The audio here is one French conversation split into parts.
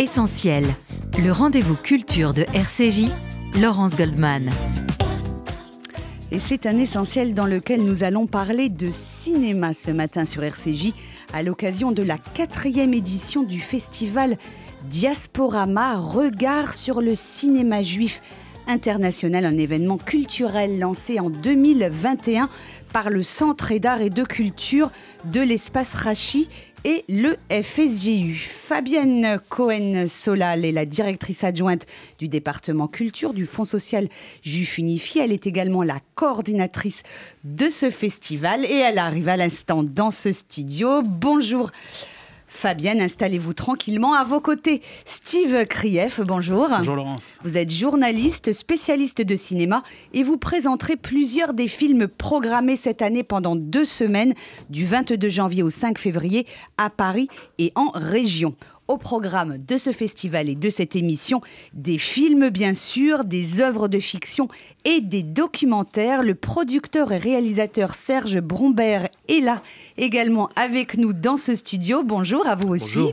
Essentiel, le rendez-vous culture de RCJ, Laurence Goldman. Et c'est un essentiel dans lequel nous allons parler de cinéma ce matin sur RCJ à l'occasion de la quatrième édition du festival Diasporama, regard sur le cinéma juif international, un événement culturel lancé en 2021 par le Centre d'art et de culture de l'espace Rachi et le FSGU. Fabienne Cohen-Solal est la directrice adjointe du département culture du Fonds social juif unifié. Elle est également la coordinatrice de ce festival et elle arrive à l'instant dans ce studio. Bonjour. Fabienne, installez-vous tranquillement à vos côtés. Steve Krief, bonjour. Bonjour Laurence. Vous êtes journaliste, spécialiste de cinéma et vous présenterez plusieurs des films programmés cette année pendant deux semaines, du 22 janvier au 5 février, à Paris et en région au programme de ce festival et de cette émission des films bien sûr, des œuvres de fiction et des documentaires. Le producteur et réalisateur Serge Brombert est là également avec nous dans ce studio. Bonjour à vous aussi.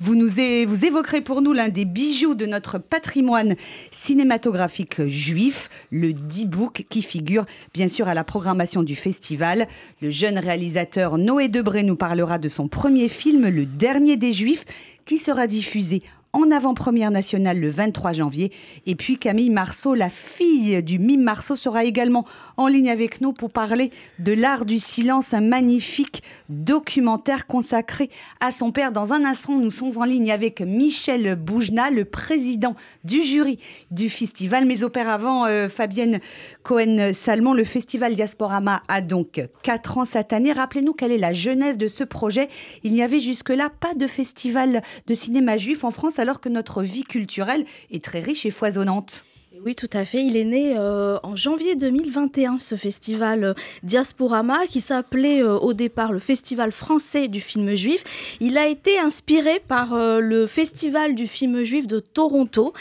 Vous nous vous évoquerez pour nous l'un des bijoux de notre patrimoine cinématographique juif, le D-Book, qui figure bien sûr à la programmation du festival. Le jeune réalisateur Noé Debré nous parlera de son premier film, Le Dernier des Juifs, qui sera diffusé en avant-première nationale le 23 janvier. Et puis Camille Marceau, la fille du mime Marceau, sera également en ligne avec nous pour parler de l'art du silence, un magnifique documentaire consacré à son père. Dans un instant, nous sommes en ligne avec Michel Boujna, le président du jury du festival. Mais auparavant, euh, Fabienne Cohen-Salmon, le festival Diasporama a donc 4 ans cette année. Rappelez-nous quelle est la genèse de ce projet. Il n'y avait jusque-là pas de festival de cinéma juif en France alors que notre vie culturelle est très riche et foisonnante. Oui, tout à fait. Il est né euh, en janvier 2021, ce festival euh, Diasporama, qui s'appelait euh, au départ le Festival français du film juif. Il a été inspiré par le Festival du film juif de Toronto,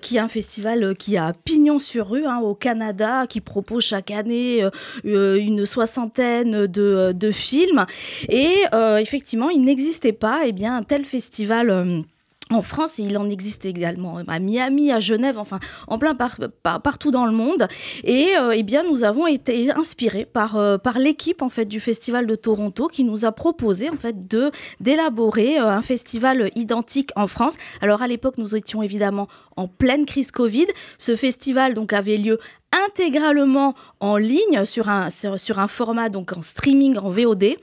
qui est un festival qui a pignon sur rue hein, au Canada, qui propose chaque année une soixantaine de, films. Et effectivement, il n'existait pas eh bien, un tel festival en France, il en existe également à Miami, à Genève, enfin en plein partout dans le monde. Et euh, eh bien, nous avons été inspirés par, euh, par l'équipe en fait du Festival de Toronto qui nous a proposé en fait de d'élaborer euh, un festival identique en France. Alors à l'époque, nous étions évidemment en pleine crise Covid. Ce festival donc avait lieu intégralement en ligne sur un, sur un format donc en streaming en VOD.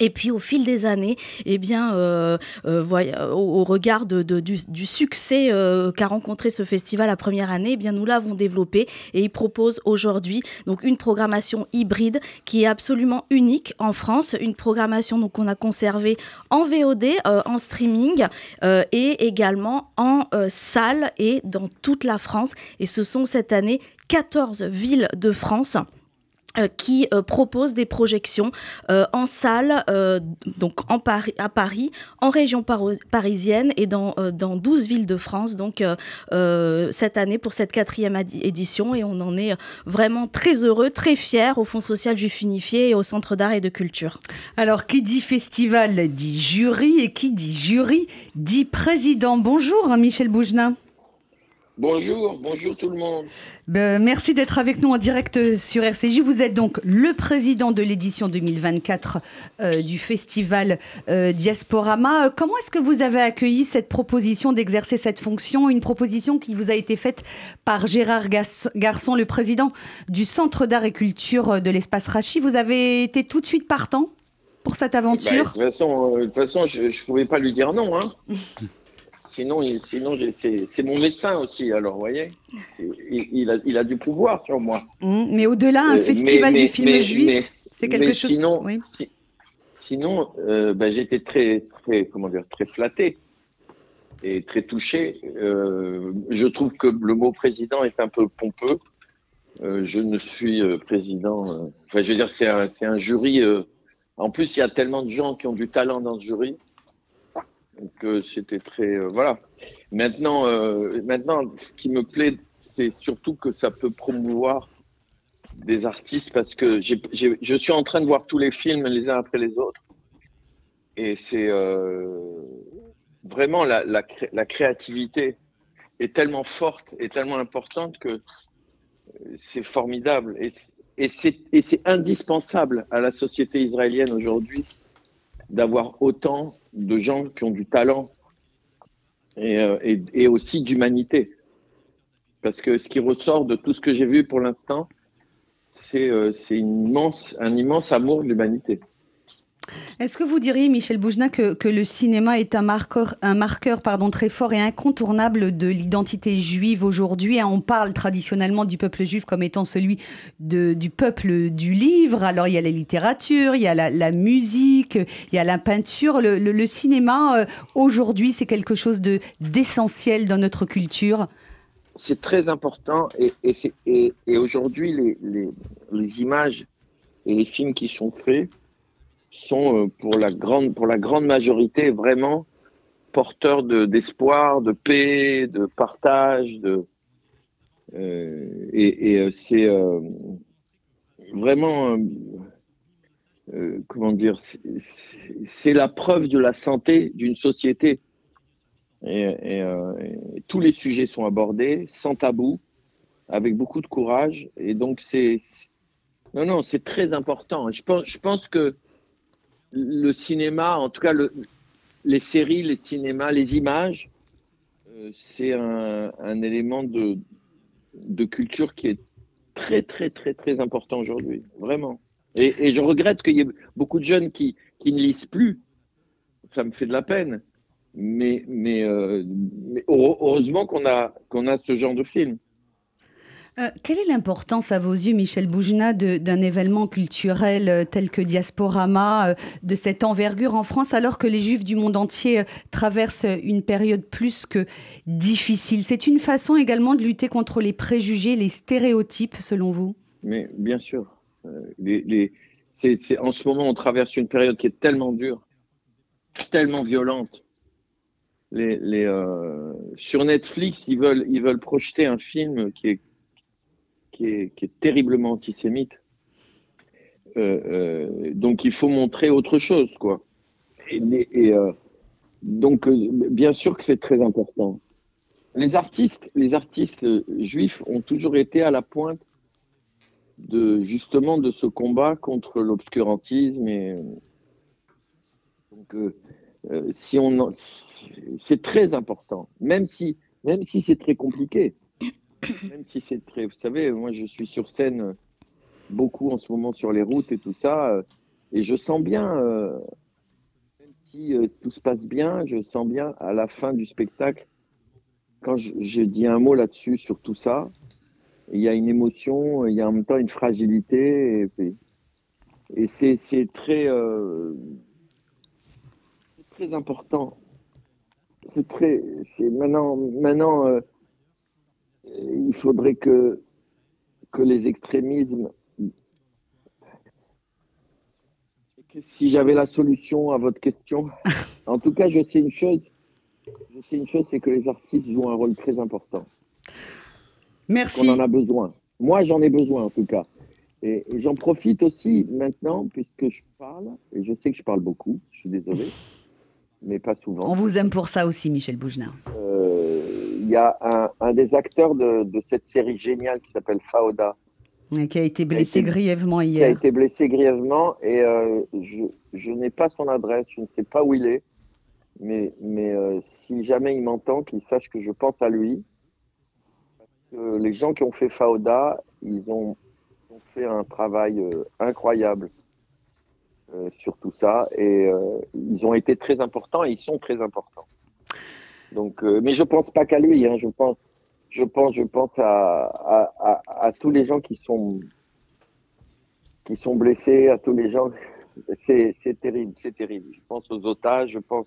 Et puis au fil des années, eh bien, euh, euh, au, regard du, succès euh, qu'a rencontré ce festival la première année, eh bien, nous l'avons développé et il propose aujourd'hui donc une programmation hybride qui est absolument unique en France, une programmation donc qu'on a conservée en VOD, en streaming et également en salle et dans toute la France. Et ce sont cette année 14 villes de France euh, qui euh, propose des projections euh, en salle, donc en à Paris, en région parisienne et dans, dans 12 villes de France, donc cette année pour cette quatrième édition. Et on en est vraiment très heureux, très fiers au Fonds social juif unifié et au Centre d'art et de culture. Alors, qui dit festival dit jury et qui dit jury dit président. Bonjour Michel Bougenin. Bonjour, bonjour tout le monde. Ben, merci d'être avec nous en direct sur RCJ. Vous êtes donc le président de l'édition 2024 euh, du festival euh, Diasporama. Comment est-ce que vous avez accueilli cette proposition d'exercer cette fonction? Une proposition qui vous a été faite par Gérard Garçon, le président du Centre d'art et culture de l'espace Rachi. Vous avez été tout de suite partant pour cette aventure ben, De toute façon, je ne pouvais pas lui dire non. Hein. sinon, sinon c'est mon médecin aussi, alors, vous voyez il, a, il a du pouvoir sur moi. Mmh, mais au-delà, un euh, festival du film juif, c'est quelque chose... Sinon, sinon euh, bah, j'étais très, très, comment dire, très flatté et très touché. Euh, je trouve que le mot président est un peu pompeux. je ne suis président... Enfin, je veux dire, c'est un, un, jury... en plus, il y a tellement de gens qui ont du talent dans ce jury donc euh, c'était très euh, voilà. Maintenant, euh, maintenant, ce qui me plaît, c'est surtout que ça peut promouvoir des artistes parce que je suis en train de voir tous les films les uns après les autres et c'est vraiment la, la, la, créativité est tellement forte et tellement importante que c'est formidable. Et, et c'est indispensable à la société israélienne aujourd'hui d'avoir autant de gens qui ont du talent et, euh, et, aussi d'humanité. Parce que ce qui ressort de tout ce que j'ai vu pour l'instant, c'est euh, un immense amour de l'humanité. Est-ce que vous diriez, Michel Boujna, que, le cinéma est un marqueur, très fort et incontournable de l'identité juive aujourd'hui? On parle traditionnellement du peuple juif comme étant celui du peuple du livre. Alors il y a la littérature, il y a la, musique, il y a la peinture. Le, cinéma, euh, aujourd'hui, c'est quelque chose d'essentiel dans notre culture? C'est très important et, aujourd'hui, les, images et les films qui sont faits sont euh, pour la grande, pour la grande majorité vraiment porteurs d'espoir, de, paix, de partage. De, euh, et, euh, c'est vraiment, comment dire, c'est la preuve de la santé d'une société. Et, tous les sujets sont abordés sans tabou, avec beaucoup de courage. Et donc c'est non non c'est très important. Je pense je pense que le cinéma, en tout cas le, les séries, les cinémas, les images, euh, c'est un, élément de, culture qui est très, très, très, très important aujourd'hui, vraiment. Et, je regrette qu'il y ait beaucoup de jeunes qui, qui ne lisent plus. Ça me fait de la peine. Mais, mais, euh, heureusement qu'on a, qu'on a ce genre de film. Euh, quelle est l'importance à vos yeux, Michel Boujna, d'un événement culturel euh, tel que Diasporama, euh, de cette envergure en France, alors que les Juifs du monde entier traversent une période plus que difficile? C'est une façon également de lutter contre les préjugés, les stéréotypes, selon vous? Mais bien sûr. En ce moment, on traverse une période qui est tellement dure, tellement violente. Sur Netflix, ils veulent projeter un film qui est qui est, terriblement antisémite. Euh, euh, donc il faut montrer autre chose, quoi. Et, euh, donc bien sûr que c'est très important. Les artistes, les artistes juifs ont toujours été à la pointe de justement de ce combat contre l'obscurantisme donc si on c'est très important, même si même si c'est très compliqué. Même si c'est très. Vous savez, moi, je suis sur scène beaucoup en ce moment sur les routes et tout ça. Euh, et je sens bien, euh, même si euh, tout se passe bien, je sens bien à la fin du spectacle, quand je, dis un mot là-dessus, sur tout ça, il y a une émotion, il y a en même temps une fragilité. Et, c'est très, euh, très important. C'est très. Maintenant, maintenant euh, il faudrait que, que les extrémismes. Si j'avais la solution à votre question, en tout cas, je sais une chose. Je sais une chose, c'est que les artistes jouent un rôle très important. Merci. On en a besoin. Moi, j'en ai besoin en tout cas. Et, et j'en profite aussi maintenant, puisque je parle, et je sais que je parle beaucoup, je suis désolé, mais pas souvent. On vous aime pour ça aussi, Michel Boujna. Euh, y a un, un des acteurs de, de, cette série géniale qui s'appelle Faoda. Qui a été blessé a été, grièvement hier. Qui a été blessé grièvement et euh, je, je n'ai pas son adresse, je ne sais pas où il est. Mais, mais euh, si jamais il m'entend, qu'il sache que je pense à lui. Parce que les gens qui ont fait Faoda, ils ont, ont fait un travail euh, incroyable euh, sur tout ça et euh, ils ont été très importants et ils sont très importants. Donc, euh, mais je pense pas qu'à lui. Hein, je pense, je pense, je pense à, à, à, à, tous les gens qui sont qui sont blessés, à tous les gens. C'est terrible, c'est terrible. Je pense aux otages, je pense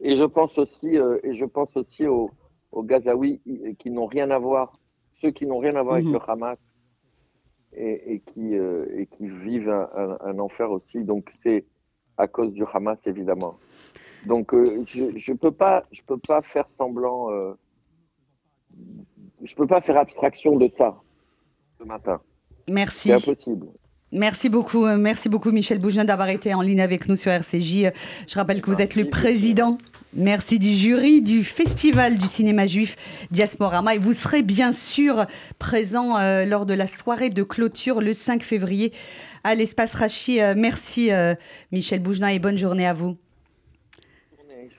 et je pense aussi euh, et je pense aussi aux, aux Gazaouis qui n'ont rien à voir, ceux qui n'ont rien à voir mmh. avec le Hamas et, et qui euh, et qui vivent un, un, un enfer aussi. Donc c'est à cause du Hamas évidemment. Donc euh, je je peux pas je peux pas faire semblant euh, je peux pas faire abstraction de ça ce matin. Merci. C'est impossible. Merci beaucoup, merci beaucoup Michel Bougin d'avoir été en ligne avec nous sur RCJ. Je rappelle que vous êtes le président Merci du jury du Festival du cinéma juif Diasporama. Et vous serez bien sûr présent euh, lors de la soirée de clôture le 5 février à l'espace Rachi. Euh, merci euh, Michel Boujna et bonne journée à vous.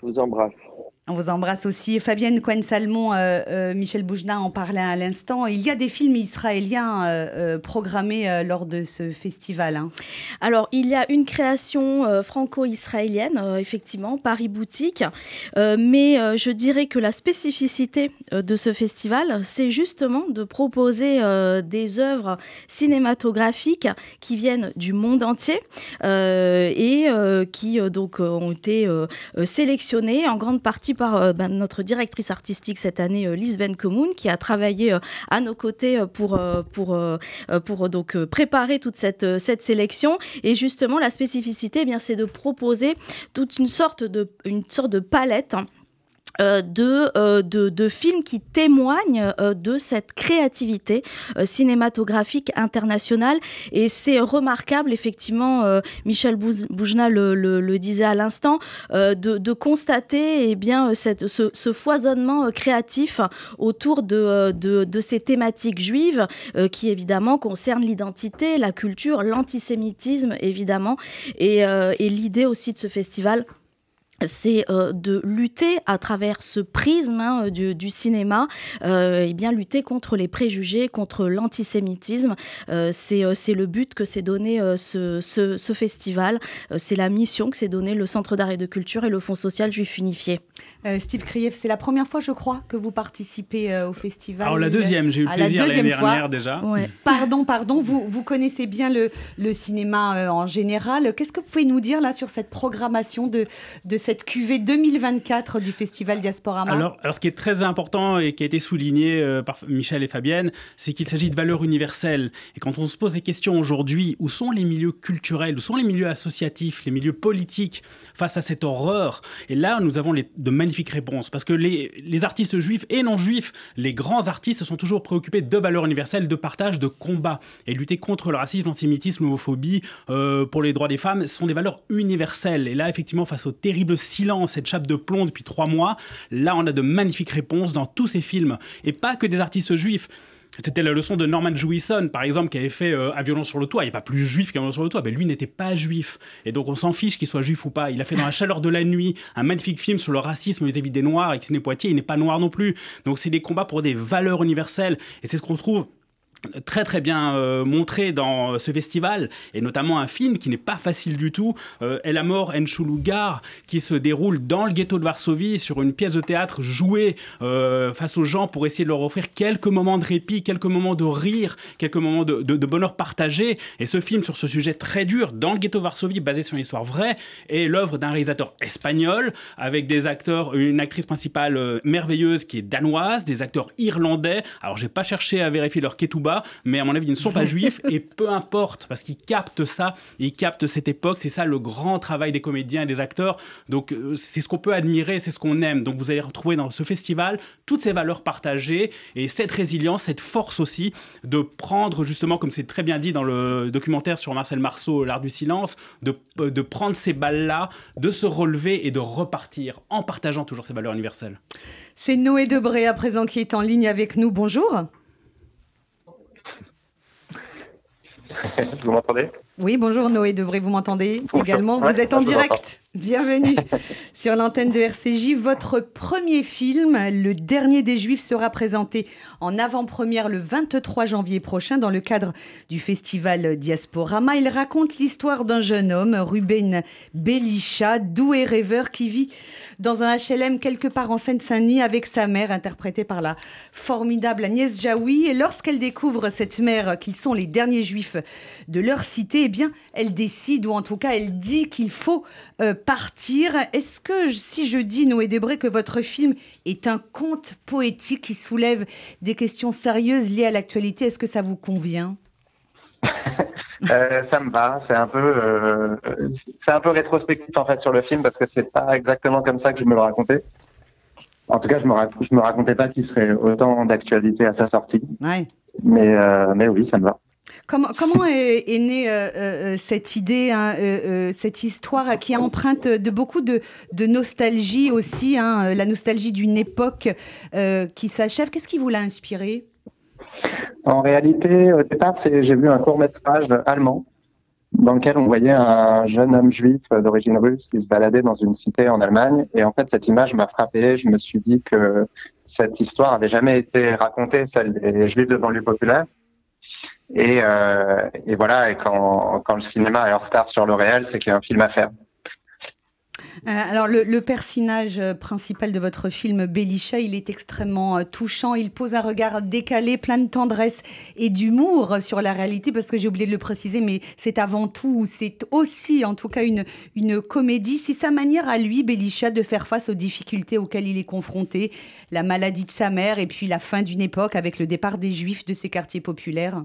Je vous embrasse. On vous embrasse aussi. Fabienne Cohen-Salmon, euh, euh, Michel Boujna en parlait à l'instant. Il y a des films israéliens euh, programmés lors de ce festival. Hein. Alors, il y a une création franco-israélienne, effectivement, Paris Boutique. mais je dirais que la spécificité de ce festival, c'est justement de proposer des œuvres cinématographiques qui viennent du monde entier et qui donc ont été sélectionnées en grande partie par euh, ben, notre directrice artistique cette année, euh, Lise Ben qui a travaillé euh, à nos côtés pour, pour, pour donc, préparer toute cette, cette sélection. Et justement, la spécificité, eh bien, c'est de proposer toute une sorte de, une sorte de palette. Hein, euh, euh, de, de, films qui témoignent euh, de cette créativité cinématographique internationale. Et c'est remarquable, effectivement, Michel Boujna le, disait à l'instant, de, constater eh bien, cette, ce, foisonnement créatif autour de, de, ces thématiques juives qui, évidemment, concernent l'identité, la culture, l'antisémitisme, évidemment, et l'idée aussi de ce festival c'est euh, de lutter à travers ce prisme hein, du, cinéma, euh, et bien lutter contre les préjugés, contre l'antisémitisme. Euh, c'est le but que s'est donné ce, ce, festival. c'est la mission que s'est donné le Centre d'art et de culture et le Fonds social juif unifié. Steve Kriev, c'est la première fois, je crois, que vous participez au festival. Alors la deuxième, j'ai eu le plaisir l'année dernière déjà. Pardon, pardon, vous, vous connaissez bien le, le cinéma en général. Qu'est-ce que vous pouvez nous dire là sur cette programmation de, de cette cette cuvée 2024 du Festival Diasporama alors, alors, ce qui est très important et qui a été souligné euh, par Michel et Fabienne, c'est qu'il s'agit de valeurs universelles. Et quand on se pose des questions aujourd'hui, où sont les milieux culturels, où sont les milieux associatifs, les milieux politiques face à cette horreur Et là, nous avons de magnifiques réponses. Parce que les, artistes juifs et non juifs, les grands artistes sont toujours préoccupés de valeurs universelles, de partage, de combat. Et lutter contre le racisme, l'antisémitisme, l'homophobie, euh, pour les droits des femmes, sont des valeurs universelles. Et là, effectivement, face aux terribles silence, cette chape de plomb depuis trois mois, là on a de magnifiques réponses dans tous ces films. Et pas que des artistes juifs. C'était la leçon de Norman Jewison, par exemple, qui avait fait euh, Un violon sur le toit. Il a pas plus juif qu'un violon sur le toit. Mais lui n'était pas juif. Et donc, on s'en fiche qu'il soit juif ou pas. Il a fait Dans la chaleur de la nuit un magnifique film sur le racisme vis-à-vis des Noirs. Et Sidney Poitier, il n'est pas noir non plus. Donc, c'est des combats pour des valeurs universelles. Et c'est ce qu'on trouve très très bien euh, montré dans ce festival et notamment un film qui n'est pas facile du tout euh, El Amor en Chulugar qui se déroule dans le ghetto de Varsovie sur une pièce de théâtre jouée euh, face aux gens pour essayer de leur offrir quelques moments de répit quelques moments de rire quelques moments de, de, bonheur partagé. Et ce film sur ce sujet très dur dans le ghetto de Varsovie basé sur une histoire vraie est l'œuvre d'un réalisateur espagnol avec des acteurs une actrice principale merveilleuse qui est danoise des acteurs irlandais. Alors j'ai pas cherché à vérifier leur ketouba mais à mon avis, ils ne sont pas juifs, et peu importe, parce qu'ils captent ça, ils captent cette époque, c'est ça le grand travail des comédiens et des acteurs, donc euh, c'est ce qu'on peut admirer, c'est ce qu'on aime, donc vous allez retrouver dans ce festival toutes ces valeurs partagées, et cette résilience, cette force aussi, de prendre justement, comme c'est très bien dit dans le documentaire sur Marcel Marceau, L'Art du silence, de, euh, de prendre ces balles-là, de se relever et de repartir en partageant toujours ces valeurs universelles. C'est Noé Debré à présent qui est en ligne avec nous. Bonjour. Vous m'entendez? Oui, bonjour Noé Debré, vous m'entendez également? Vous êtes en direct? Bienvenue sur l'antenne de RCJ. Votre premier film, Le Dernier des Juifs, sera présenté en avant-première le 23 janvier prochain dans le cadre du festival Diasporama. Il raconte l'histoire d'un jeune homme, Ruben Belisha, doux et rêveur, qui vit dans un HLM quelque part en Seine-Saint-Denis avec sa mère, interprétée par la formidable Agnès Jaoui. Et lorsqu'elle découvre cette mère qu'ils sont les derniers juifs de leur cité, eh bien, elle décide, ou en tout cas, elle dit qu'il faut euh, partir. Est-ce que, si je dis, Noé Debré, que votre film est un conte poétique qui soulève des questions sérieuses liées à l'actualité, est-ce que ça vous convient? Euh, ça me va. C'est un peu, euh, c'est un peu rétrospectif en fait sur le film parce que c'est pas exactement comme ça que je me le racontais. En tout cas, je me, je me racontais pas qu'il serait autant d'actualité à sa sortie. Ouais. Mais, mais oui, ça me va. Comment, est, née cette idée, hein, cette histoire qui emprunte de beaucoup de, nostalgie aussi, hein, la nostalgie d'une époque qui s'achève Qu'est-ce qui vous l'a inspiré En réalité, au départ, j'ai vu un court métrage allemand dans lequel on voyait un jeune homme juif d'origine russe qui se baladait dans une cité en Allemagne. Et en fait, cette image m'a frappé. Je me suis dit que cette histoire avait jamais été racontée, celle des juifs de banlieue populaire. Et, euh, et voilà, et quand, le cinéma est en retard sur le réel, c'est qu'il y a un film à faire. Euh, alors, le, personnage euh, principal de votre film, Belisha, il est extrêmement touchant. Il pose un regard décalé, plein de tendresse et d'humour sur la réalité, parce que j'ai oublié de le préciser, mais c'est avant tout, c'est aussi, en tout cas, une, comédie. C'est sa manière à lui, Belisha, de faire face aux difficultés auxquelles il est confronté, la maladie de sa mère et puis la fin d'une époque avec le départ des Juifs de ces quartiers populaires.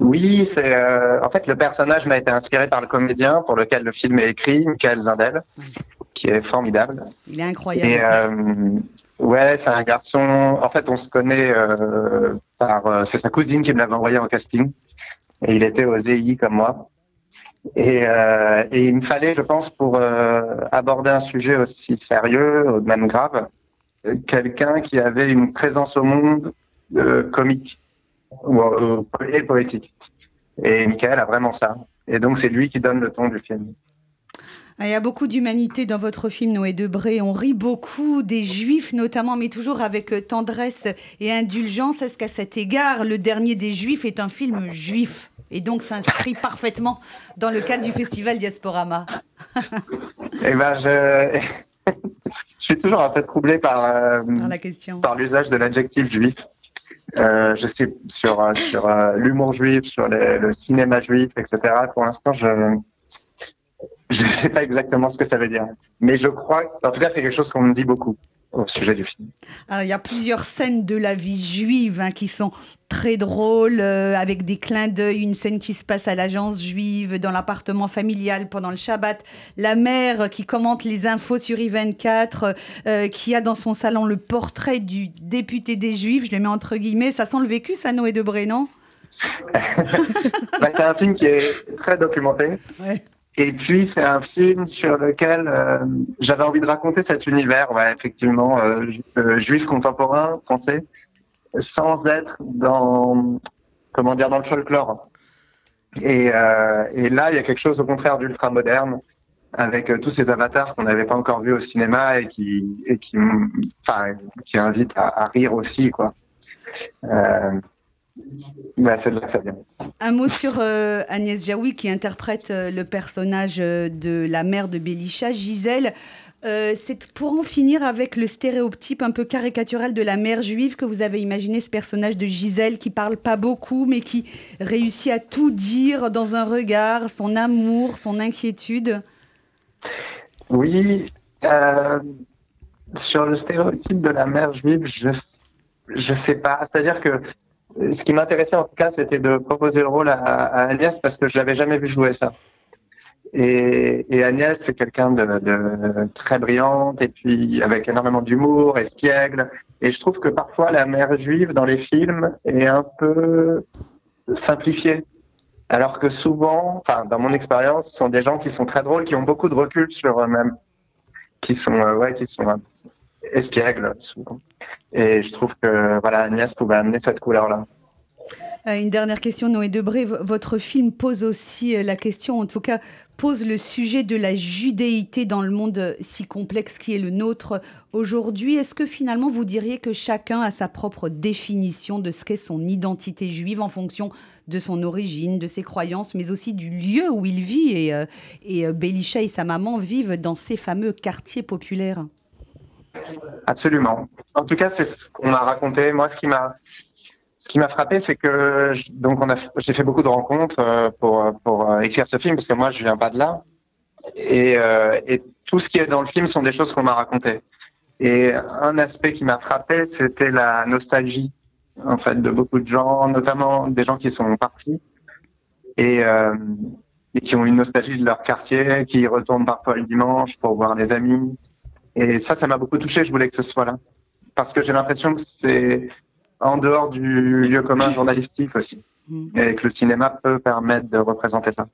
Oui, c'est euh, en fait le personnage m'a été inspiré par le comédien pour lequel le film est écrit, Michael Zindel, qui est formidable. Il est incroyable. Et euh, ouais, c'est un garçon. En fait, on se connaît euh, par. C'est sa cousine qui me l'avait envoyé en casting, et il était aux EI comme moi. Et, et il me fallait, je pense, pour aborder un sujet aussi sérieux, même grave, quelqu'un qui avait une présence au monde comique et poétique. Et Michael a vraiment ça. Et donc, c'est lui qui donne le ton du film. Ah, il y a beaucoup d'humanité dans votre film Noé Debré. On rit beaucoup des Juifs notamment, mais toujours avec euh, tendresse et indulgence. Est-ce qu'à cet égard, le dernier des Juifs est un film juif? Et donc s'inscrit parfaitement dans le cadre du festival Diasporama Eh ben, je... je suis toujours un peu troublé par, euh, par l'usage de l'adjectif juif. Euh, je sais sur euh, sur euh, l'humour juif, sur le cinéma juif, etc. Pour l'instant, je je ne sais pas exactement ce que ça veut dire, mais je crois, en tout cas, c'est quelque chose qu'on me dit beaucoup au sujet du film. Alors, il y a plusieurs scènes de la vie juive hein, qui sont très drôles, euh, avec des clins d'œil. Une scène qui se passe à l'agence juive, dans l'appartement familial pendant le Shabbat. La mère qui commente les infos sur I24, euh, qui a dans son salon le portrait du député des Juifs. Je le mets entre guillemets. Ça sent le vécu, ça, Noé de non? Bah, C'est un film qui est très documenté. Ouais. Et puis c'est un film sur lequel euh, j'avais envie de raconter cet univers, ouais, effectivement, euh, euh, juif contemporain français, sans être dans comment dire dans le folklore. Et, là, il y a quelque chose au contraire d'ultra moderne, avec tous ces avatars qu'on n'avait pas encore vus au cinéma et qui et qui enfin qui invitent à, à rire aussi, quoi. Bah, Un mot sur euh, Agnès Jaoui qui interprète euh, le personnage euh, de la mère de Belisha, Gisèle. c'est pour en finir avec le stéréotype un peu caricatural de la mère juive que vous avez imaginé ce personnage de Gisèle qui parle pas beaucoup mais qui réussit à tout dire dans un regard, son amour, son inquiétude. Oui, sur le stéréotype de la mère juive, je je sais pas. C'est-à-dire que ce qui m'intéressait en tout cas, c'était de proposer le rôle à, Agnès parce que je l'avais jamais vu jouer ça. Et, Agnès, c'est quelqu'un de, très brillante et puis avec énormément d'humour, espiègle. Et je trouve que parfois la mère juive dans les films est un peu simplifiée. Alors que souvent, enfin dans mon expérience, ce sont des gens qui sont très drôles, qui ont beaucoup de recul sur eux-mêmes, qui sont euh, qui sont espiègle souvent. Et je trouve que voilà, Agnès pouvait amener cette couleur-là. Euh, une dernière question, Noé Debré. Votre film pose aussi euh, la question, en tout cas, pose le sujet de la judéité dans le monde si complexe qui est le nôtre aujourd'hui. Est-ce que finalement vous diriez que chacun a sa propre définition de ce qu'est son identité juive en fonction de son origine, de ses croyances, mais aussi du lieu où il vit Et, euh, et Belisha et sa maman vivent dans ces fameux quartiers populaires? Absolument. En tout cas, c'est ce qu'on m'a raconté. Moi, ce qui m'a ce qui m'a frappé, c'est que donc on a j'ai fait beaucoup de rencontres euh, pour pour euh, écrire ce film parce que moi je viens pas de là et, euh, et tout ce qui est dans le film sont des choses qu'on m'a racontées. Et un aspect qui m'a frappé, c'était la nostalgie en fait de beaucoup de gens, notamment des gens qui sont partis et, et qui ont une nostalgie de leur quartier, qui retournent parfois le dimanche pour voir des amis, et ça, ça m'a beaucoup touché. Je voulais que ce soit là. Parce que j'ai l'impression que c'est en dehors du lieu commun journalistique aussi. mm. et que le cinéma peut permettre de représenter ça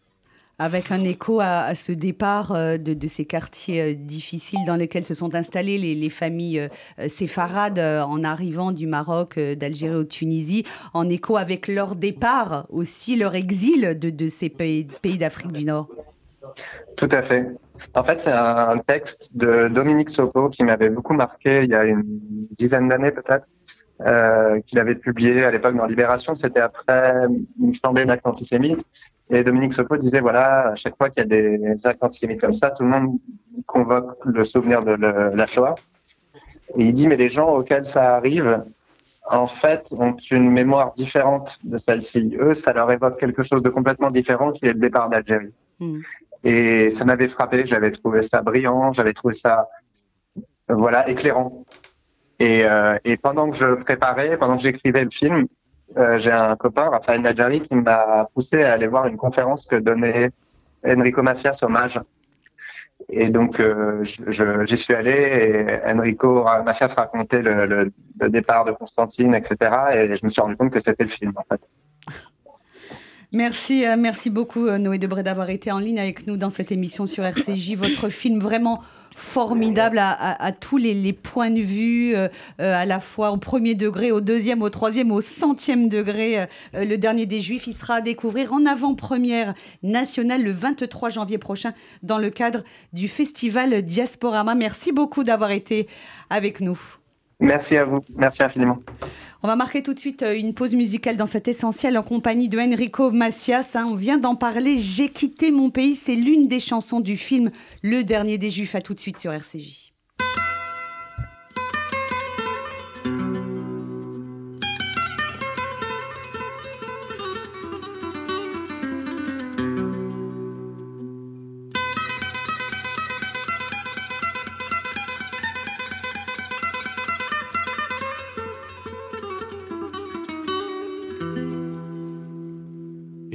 avec un écho à, ce départ euh, de, ces quartiers euh, difficiles dans lesquels se sont installées les, familles euh, séfarades en arrivant du Maroc, d'Algérie ou de Tunisie, en écho avec leur départ aussi, leur exil de, ces pays, d'Afrique du Nord. Tout à fait. En fait, c'est un texte de Dominique Sopo qui m'avait beaucoup marqué il y a une dizaine d'années peut-être, qu'il avait publié à l'époque dans Libération. C'était après une flambée d'actes antisémites. Et Dominique Sopo disait, voilà, à chaque fois qu'il y a des actes antisémites comme ça, tout le monde convoque le souvenir de la Shoah. Et il dit, mais les gens auxquels ça arrive, en fait, ont une mémoire différente de celle-ci. Eux, ça leur évoque quelque chose de complètement différent qui est le départ d'Algérie. Hmm. Et ça m'avait frappé, j'avais trouvé ça brillant, j'avais trouvé ça, voilà, éclairant. Et, euh, et pendant que je préparais, pendant que j'écrivais le film, euh, j'ai un copain, Raphaël Nadjari, qui m'a poussé à aller voir une conférence que donnait Enrico Macias hommage. Et donc, euh, j'y suis allé et Enrico Macias racontait le, le, le, départ de Constantine, etc. Et je me suis rendu compte que c'était le film, en fait. Merci, euh, merci beaucoup Noé Debré d'avoir été en ligne avec nous dans cette émission sur RCJ. Votre film vraiment formidable à, tous les, points de vue, euh, euh, à la fois au premier degré, au deuxième, au troisième, au centième degré. Euh, le dernier des Juifs, il sera à découvrir en avant-première nationale le 23 janvier prochain dans le cadre du festival Diasporama. Merci beaucoup d'avoir été avec nous. Merci à vous, merci infiniment. On va marquer tout de suite euh, une pause musicale dans cet essentiel en compagnie de Enrico Macias. Hein. On vient d'en parler. J'ai quitté mon pays. C'est l'une des chansons du film Le dernier des Juifs. À tout de suite sur RCJ.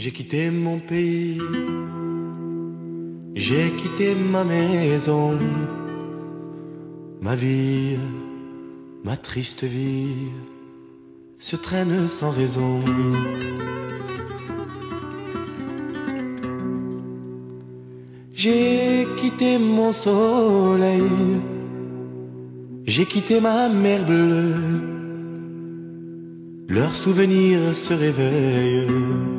J'ai quitté mon pays, j'ai quitté ma maison, ma vie, ma triste vie se traîne sans raison. J'ai quitté mon soleil, j'ai quitté ma mer bleue, leurs souvenirs se réveillent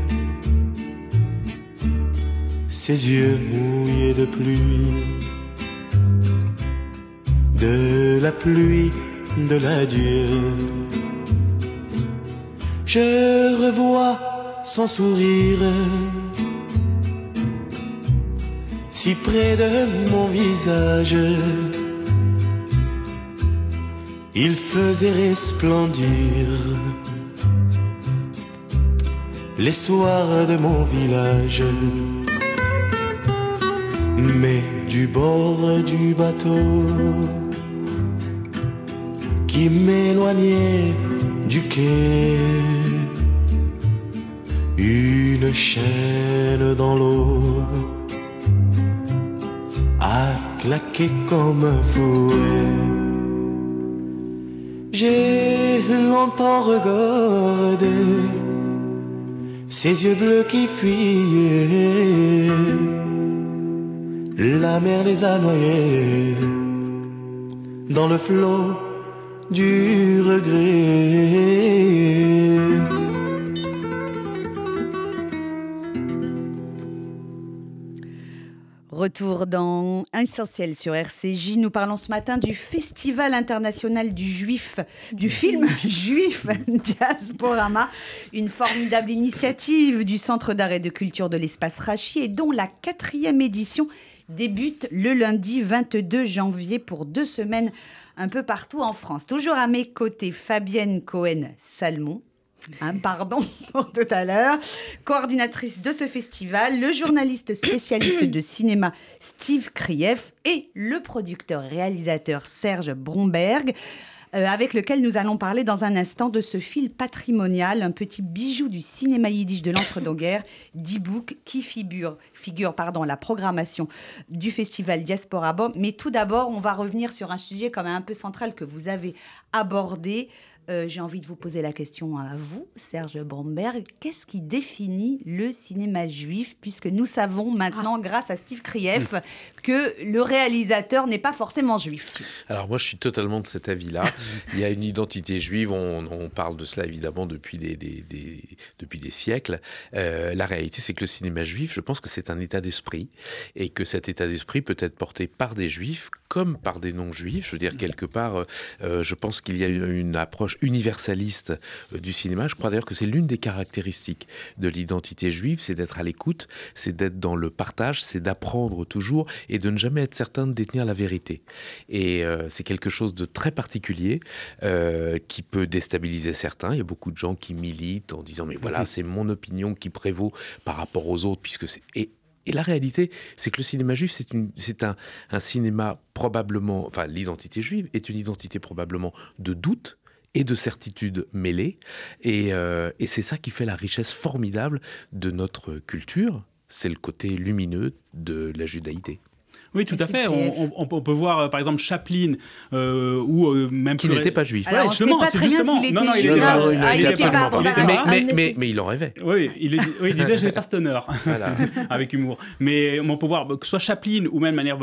ses yeux mouillés de pluie, de la pluie de l'adieu. Je revois son sourire si près de mon visage. Il faisait resplendir les soirs de mon village mais du bord du bateau qui m'éloignait du quai. Une chaîne dans l'eau a claqué comme un fouet. J'ai longtemps regardé ses yeux bleus qui fuyaient la mer les a noyés dans le flot du regret. Retour dans Essentiel sur RCJ. Nous parlons ce matin du Festival international du juif, du film juif Diasporama, une formidable initiative du Centre d'art et de culture de l'espace Rachi et dont la quatrième édition débute le lundi 22 janvier pour deux semaines un peu partout en France. Toujours à mes côtés, Fabienne Cohen-Salmon. Hein, pardon pour tout à l'heure, coordinatrice de ce festival, le journaliste spécialiste de cinéma Steve Krief et le producteur-réalisateur Serge Bromberg. Euh, avec lequel nous allons parler dans un instant de ce fil patrimonial, un petit bijou du cinéma yiddish de l'entre-deux-guerres, D-Book, qui figure, figure pardon, la programmation du festival Diaspora Bob. Mais tout d'abord, on va revenir sur un sujet quand même un peu central que vous avez abordé, euh, j'ai envie de vous poser la question à vous, Serge Bromberg. Qu'est-ce qui définit le cinéma juif Puisque nous savons maintenant, ah. grâce à Steve Krief, que le réalisateur n'est pas forcément juif. Alors moi, je suis totalement de cet avis-là. Il y a une identité juive, on, parle de cela évidemment depuis des, depuis des siècles. Euh, la réalité, c'est que le cinéma juif, je pense que c'est un état d'esprit, et que cet état d'esprit peut être porté par des juifs comme par des non-juifs. Je veux dire, quelque part, euh, je pense qu'il y a une approche universaliste euh, du cinéma. Je crois d'ailleurs que c'est l'une des caractéristiques de l'identité juive, c'est d'être à l'écoute, c'est d'être dans le partage, c'est d'apprendre toujours et de ne jamais être certain de détenir la vérité. Et euh, c'est quelque chose de très particulier qui peut déstabiliser certains. Il y a beaucoup de gens qui militent en disant mais voilà, c'est mon opinion qui prévaut par rapport aux autres, puisque c'est... Et la réalité, c'est que le cinéma juif, c'est un, un cinéma probablement, enfin l'identité juive est une identité probablement de doute et de certitude mêlées. Et, euh, et c'est ça qui fait la richesse formidable de notre culture. C'est le côté lumineux de la judaïté. Oui, tout à fait. On, peut voir, euh, par exemple, Chaplin, euh, ou euh, même qui n'était pas juif. Alors, justement, pas très justement. Bien non, non, il était pas. Mais, mais, mais, il en rêvait. Oui, il, il disait j'ai pas stoner, avec humour. Mais on peut voir que ce soit Chaplin ou même de manière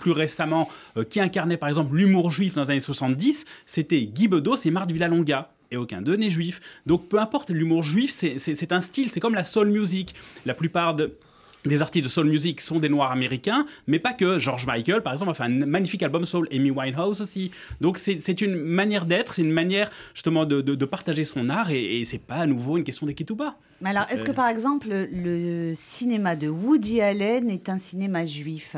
plus récemment, qui incarnait par exemple l'humour juif dans les années 70, c'était Guy Bedos et Marthe Villalonga et aucun d'eux n'est juif. Donc peu importe, l'humour juif, c'est un style, c'est comme la soul music. La plupart de des artistes de soul music sont des noirs américains, mais pas que. George Michael, par exemple, a fait un magnifique album soul, Amy Winehouse aussi. Donc c'est une manière d'être, c'est une manière justement de, de, partager son art, et, et c'est pas à nouveau une question d'équipe ou pas. Alors, est-ce que euh. par exemple, le cinéma de Woody Allen est un cinéma juif?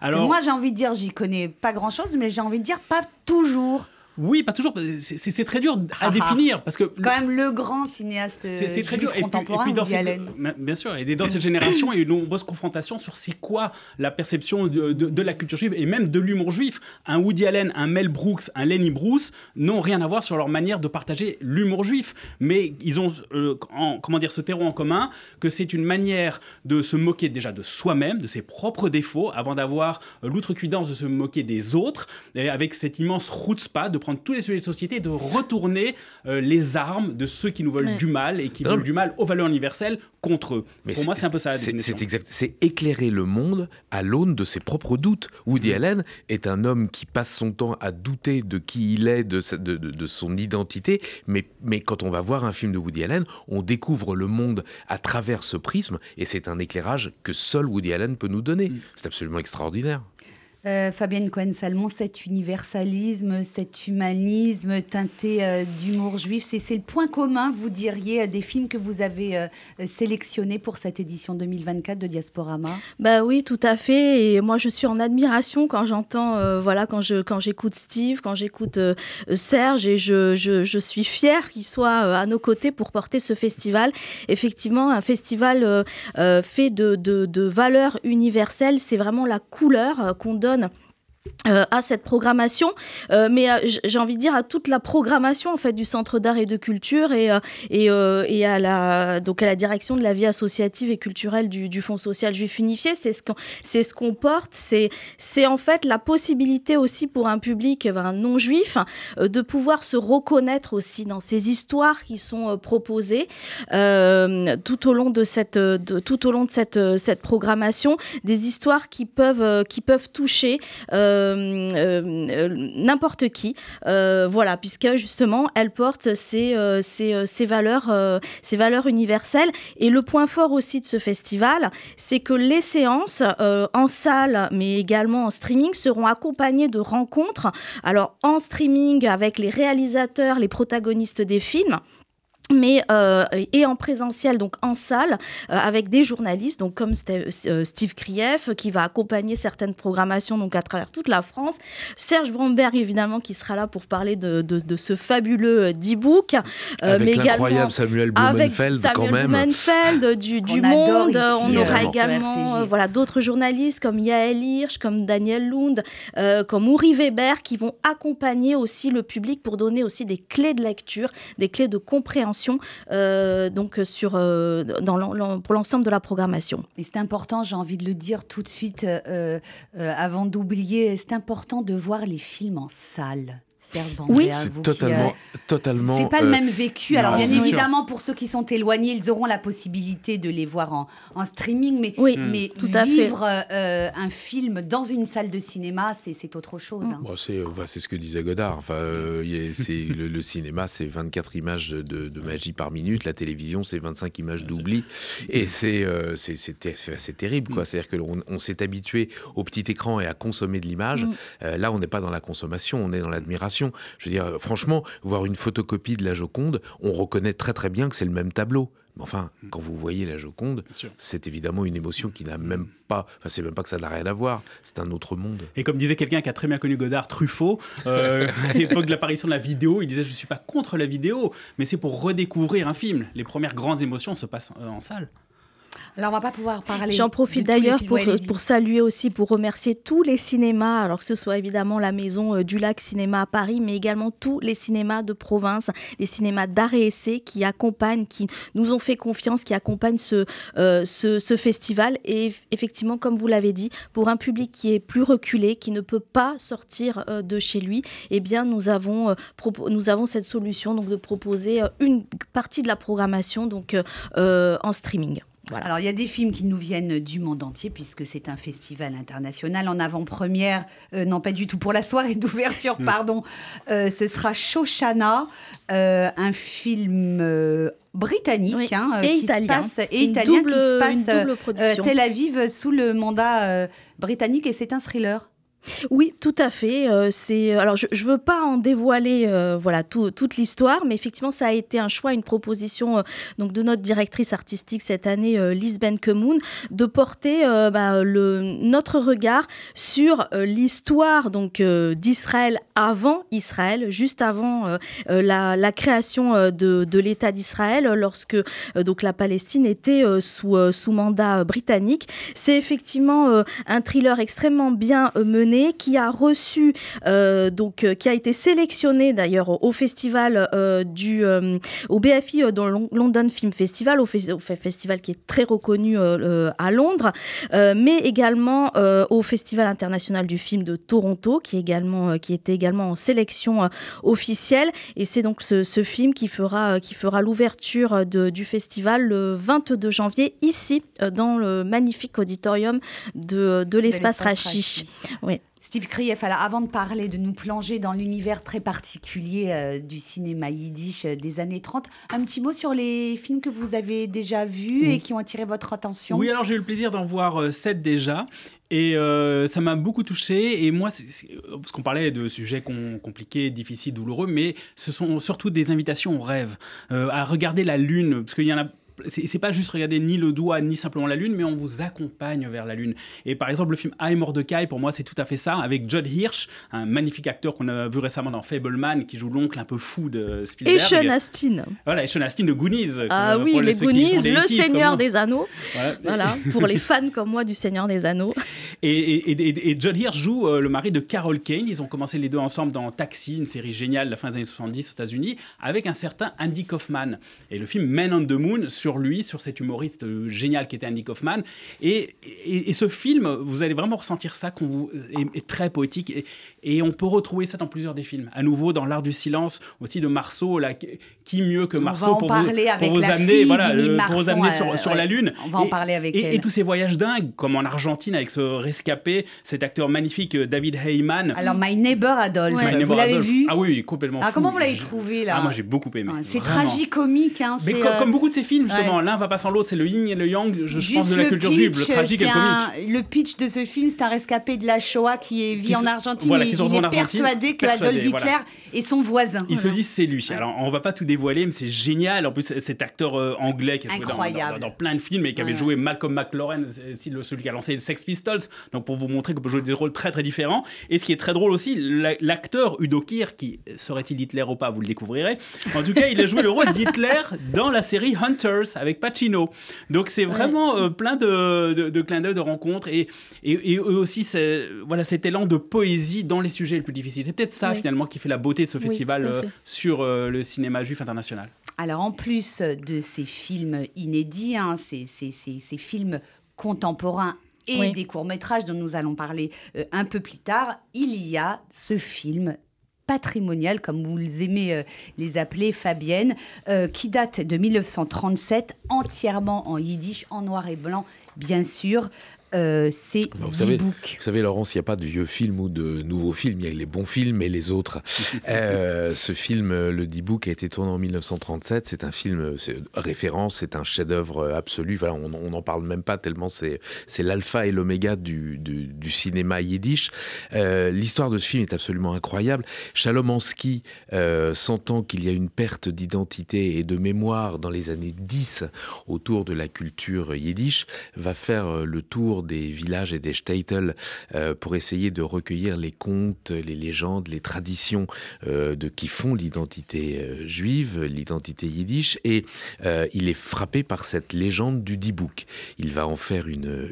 Alors, moi, j'ai envie de dire, j'y connais pas grand-chose, mais j'ai envie de dire pas toujours. Oui, pas toujours. C'est très dur à ah, définir parce que c'est quand même le grand cinéaste c'est très dur. contemporain. Et puis, dans bien sûr, et dans cette génération, il y a eu de nombreuses confrontations sur c'est quoi la perception de, de, la culture juive et même de l'humour juif. Un Woody Allen, un Mel Brooks, un Lenny Bruce n'ont rien à voir sur leur manière de partager l'humour juif, mais ils ont euh, comment dire ce terreau en commun que c'est une manière de se moquer déjà de soi-même, de ses propres défauts, avant d'avoir l'outrecuidance de se moquer des autres, et avec cette immense pas de prendre tous les sujets de société et de retourner euh, les armes de ceux qui nous veulent du mal et qui veulent du mal aux valeurs universelles contre eux. Mais Pour moi, c'est un peu ça la C'est exact. C'est éclairer le monde à l'aune de ses propres doutes. Woody mm. Allen est un homme qui passe son temps à douter de qui il est, de, de, de, son identité. Mais, mais quand on va voir un film de Woody Allen, on découvre le monde à travers ce prisme. Et c'est un éclairage que seul Woody Allen peut nous donner. Mm. C'est absolument extraordinaire. Euh, Fabienne Cohen-Salmon, cet universalisme, cet humanisme teinté euh, d'humour juif, c'est le point commun, vous diriez, des films que vous avez euh, sélectionnés pour cette édition 2024 de Diasporama Bah oui, tout à fait. Et moi, je suis en admiration quand j'entends, voilà, quand je quand j'écoute Steve, quand j'écoute Serge, et je, je, je suis fière qu'il soit à nos côtés pour porter ce festival. Effectivement, un festival fait de, de, de valeurs universelles, c'est vraiment la couleur qu'on donne районов euh, à cette programmation, euh, mais euh, j'ai envie de dire à toute la programmation en fait du Centre d'art et de culture et, et, et, à la donc à la direction de la vie associative et culturelle du, du Fonds social juif unifié. C'est ce qu'on ce qu'on porte. C'est en fait la possibilité aussi pour un public ben, non juif de pouvoir se reconnaître aussi dans ces histoires qui sont proposées tout au long de cette tout au long de cette cette programmation, des histoires qui peuvent qui peuvent toucher n'importe qui. Euh, voilà, puisque justement, elle porte ces, valeurs, ces valeurs universelles. Et le point fort aussi de ce festival, c'est que les séances en salle, mais également en streaming, seront accompagnées de rencontres. Alors en streaming avec les réalisateurs, les protagonistes des films mais euh, et en présentiel, donc en salle, euh, avec des journalistes, donc comme euh, Steve Krief, qui va accompagner certaines programmations donc à travers toute la France. Serge Bromberg, évidemment, qui sera là pour parler de, de, ce fabuleux e-book. avec l'incroyable Samuel Blumenfeld, Samuel quand même. Blumenfeld du, du Monde. On aura également voilà, d'autres journalistes comme Yael Hirsch, comme Daniel Lund, comme Uri Weber, qui vont accompagner aussi le public pour donner aussi des clés de lecture, des clés de compréhension euh, donc sur, euh, pour l'ensemble de la programmation. Et c'est important, j'ai envie de le dire tout de suite, euh, avant d'oublier, c'est important de voir les films en salle. Oui, c'est totalement, euh, totalement. C'est pas le euh, même vécu. Alors bien évidemment, pour ceux qui sont éloignés, ils auront la possibilité de les voir en, en streaming, mais, oui, mais tout à vivre euh, un film dans une salle de cinéma, c'est autre chose. Hein. Bon, c'est ce que disait Godard. Enfin, c'est le, cinéma, c'est 24 images de, de, magie par minute. La télévision, c'est 25 images d'oubli. Et c'est c'est terrible, quoi. C'est-à-dire qu'on on, s'est habitué au petit écran et à consommer de l'image. Mm. là, on n'est pas dans la consommation, on est dans l'admiration. Je veux dire, euh, franchement, voir une photocopie de la Joconde, on reconnaît très très bien que c'est le même tableau. Mais enfin, mm. quand vous voyez la Joconde, c'est évidemment une émotion qui n'a même pas. Enfin, c'est même pas que ça n'a rien à voir. C'est un autre monde. Et comme disait quelqu'un qui a très bien connu Godard, Truffaut, euh, à l'époque de l'apparition de la vidéo, il disait Je ne suis pas contre la vidéo, mais c'est pour redécouvrir un film. Les premières grandes émotions se passent en salle. Alors, on va pas pouvoir parler. J'en profite d'ailleurs pour, pour saluer aussi, pour remercier tous les cinémas, alors que ce soit évidemment la Maison euh, du Lac Cinéma à Paris, mais également tous les cinémas de province, les cinémas d'art et essai qui accompagnent, qui nous ont fait confiance, qui accompagnent ce, euh, ce, festival. Et effectivement, comme vous l'avez dit, pour un public qui est plus reculé, qui ne peut pas sortir euh, de chez lui, eh bien, nous avons, nous avons cette solution donc de proposer une partie de la programmation donc en streaming. Alors, il y a des films qui nous viennent du monde entier, puisque c'est un festival international. En avant-première, euh, non pas du tout, pour la soirée d'ouverture, mm. pardon, euh, ce sera Shoshana, euh, un film britannique hein, et qui italien. Se passe, et italien qui se passe Tel Aviv sous le mandat britannique, et c'est un thriller. Oui, tout à fait. Euh, c'est alors je ne veux pas en dévoiler euh, voilà toute l'histoire, mais effectivement ça a été un choix, une proposition euh, donc de notre directrice artistique cette année, Lise Benkemoun, de porter bah, notre regard sur l'histoire donc d'Israël avant Israël, juste avant la, création de, de l'État d'Israël, lorsque donc la Palestine était sous sous mandat britannique. C'est effectivement un thriller extrêmement bien mené qui a reçu, euh, donc, euh, qui a été sélectionné d'ailleurs au festival euh, du, au BFI, dans le London Film Festival, au, festival qui est très reconnu à Londres, mais également au Festival international du film de Toronto, qui, également, qui était également en sélection officielle. Et c'est donc ce, ce, film qui fera, qui fera l'ouverture du festival le 22 janvier, ici, dans le magnifique auditorium de, de l'espace Rachiche. Oui. Steve Krief, alors avant de parler, de nous plonger dans l'univers très particulier euh, du cinéma yiddish euh, des années 30, un petit mot sur les films que vous avez déjà vus et qui ont attiré votre attention? Oui, alors j'ai eu le plaisir d'en voir euh, sept déjà. Et ça m'a beaucoup touché. Et moi, parce qu'on parlait de sujets compliqués, difficiles, douloureux, mais ce sont surtout des invitations au rêve, à regarder la lune, parce qu'il y en a c'est pas juste regarder ni le doigt ni simplement la lune, mais on vous accompagne vers la lune. Et par exemple, le film I Mordecai, pour moi, c'est tout à fait ça, avec Judd Hirsch, un magnifique acteur qu'on a vu récemment dans Fableman, qui joue l'oncle un peu fou de Spielberg. Et Sean Astin. Voilà, et Sean Astin de Goonies. Ah oui, les Goonies, le Seigneur des Anneaux. Voilà. pour les fans comme moi du Seigneur des Anneaux. Et, et, Judd Hirsch joue euh, le mari de Carol Kane. Ils ont commencé les deux ensemble dans Taxi, une série géniale de la fin des années 70 aux États-Unis, avec un certain Andy Kaufman. Et le film Men on the Moon sur lui, sur cet humoriste euh, génial qui était Andy Kaufman. Et, et, ce film, vous allez vraiment ressentir ça, qu'on est, est, très poétique. Et, et on peut retrouver ça dans plusieurs des films. À nouveau, dans L'Art du silence, aussi de Marceau. Là, qui mieux que Marceau pour, vous, pour vous amener, voilà, pour vous amener sur, sur la Lune On va en parler avec et, et, tous ces voyages dingues, comme en Argentine avec ce rescapé, cet acteur magnifique euh, David Heyman. Alors, My Neighbor Adolphe, vous l'avez vu Ah oui, complètement. Ah, comment vous l'avez trouvé là Ah, moi j'ai beaucoup aimé. c'est tragicomique. Hein, Mais comme, euh, beaucoup de ces films, justement, l'un va pas sans l'autre, c'est le yin et le yang, je pense, de la culture juive, le tragique et le un- comique. le pitch de ce film, c'est un rescapé de la Shoah qui est, vit Qui en Argentine voilà, et il est persuadé que persuadé, Adolf Hitler voilà. est son voisin. Il se dit c'est lui. Alors on va pas tout dévoiler, mais c'est génial. En plus, cet acteur euh, anglais qui a joué dans, Incroyable. dans- dans plein de films et qui avait joué Malcolm le- celui qui a lancé les Sex Pistols. Donc pour vous montrer qu'on peut jouer des rôles très très différents. Et ce qui est très drôle aussi, la- l'acteur Udo Kier, qui serait-il Hitler ou pas, vous le découvrirez. En tout cas, il a joué le rôle d'Hitler dans la série Avec Pacino. Donc c'est vraiment euh, plein de, de, de clins d'œil, de rencontres et, et, et aussi voilà cet élan de poésie dans les sujets les plus difficiles. C'est peut-être ça Oui. finalement qui fait la beauté de ce Oui, festival euh, sur euh, le cinéma juif international. Alors en plus de ces films inédits, hein, ces, ces- ces- ces films contemporains et Oui. des courts-métrages dont nous allons parler euh, un peu plus tard, il y a ce film patrimonial, comme vous aimez euh, les appeler, Fabienne, euh, qui date de 1937, entièrement en yiddish, en noir et blanc, bien sûr. Euh, c'est vous savez. Vous savez, Laurence, il n'y a pas de vieux films ou de nouveaux films. Il y a les bons films et les autres. Euh, ce film, euh, le D-Book, a été tourné en 1937. C'est un film euh, référence, c'est un chef-d'œuvre absolu. Voilà, on n'en parle même pas tellement c'est l'alpha et l'oméga du, du, du cinéma yiddish. Euh, L'histoire de ce film est absolument incroyable. Shalom Ansky, euh, sentant qu'il y a une perte d'identité et de mémoire dans les années 10 autour de la culture yiddish, va faire le tour des villages et des shtetl euh, pour essayer de recueillir les contes, les légendes, les traditions euh, de qui font l'identité euh, juive, l'identité yiddish, et il est frappé par cette légende du Dibouk. Il va en faire une,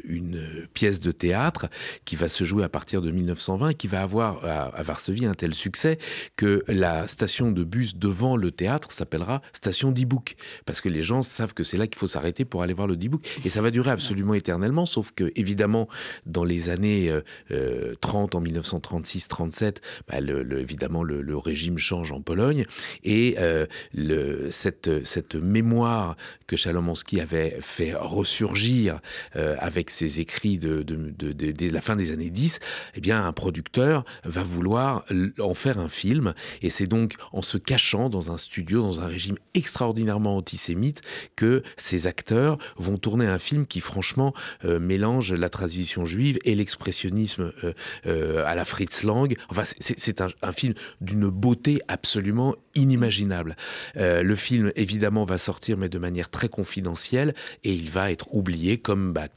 pièce de théâtre qui va se jouer à partir de 1920 et qui va avoir à, à Varsovie un tel succès que la station de bus devant le théâtre s'appellera station Dibouk parce que les gens savent que c'est là qu'il faut s'arrêter pour aller voir le Dibouk et ça va durer absolument éternellement sauf que évidemment dans les années euh, euh, 30 en 1936-37 bah, le, évidemment le, régime change en Pologne. Et euh, cette, mémoire que Chalomonski avait fait ressurgir euh, avec ses écrits de, la fin des années 10, eh bien un producteur va vouloir en faire un film. Et c'est donc en se cachant dans un studio, dans un régime extraordinairement antisémite que ces acteurs vont tourner un film qui franchement euh, la tradition juive et l'expressionnisme euh, euh, à la Fritz Lang. Enfin, c'est- un, film d'une beauté absolument inimaginable. Euh, le film, évidemment, va sortir, mais de manière très confidentielle, et il va être oublié, comme, bah,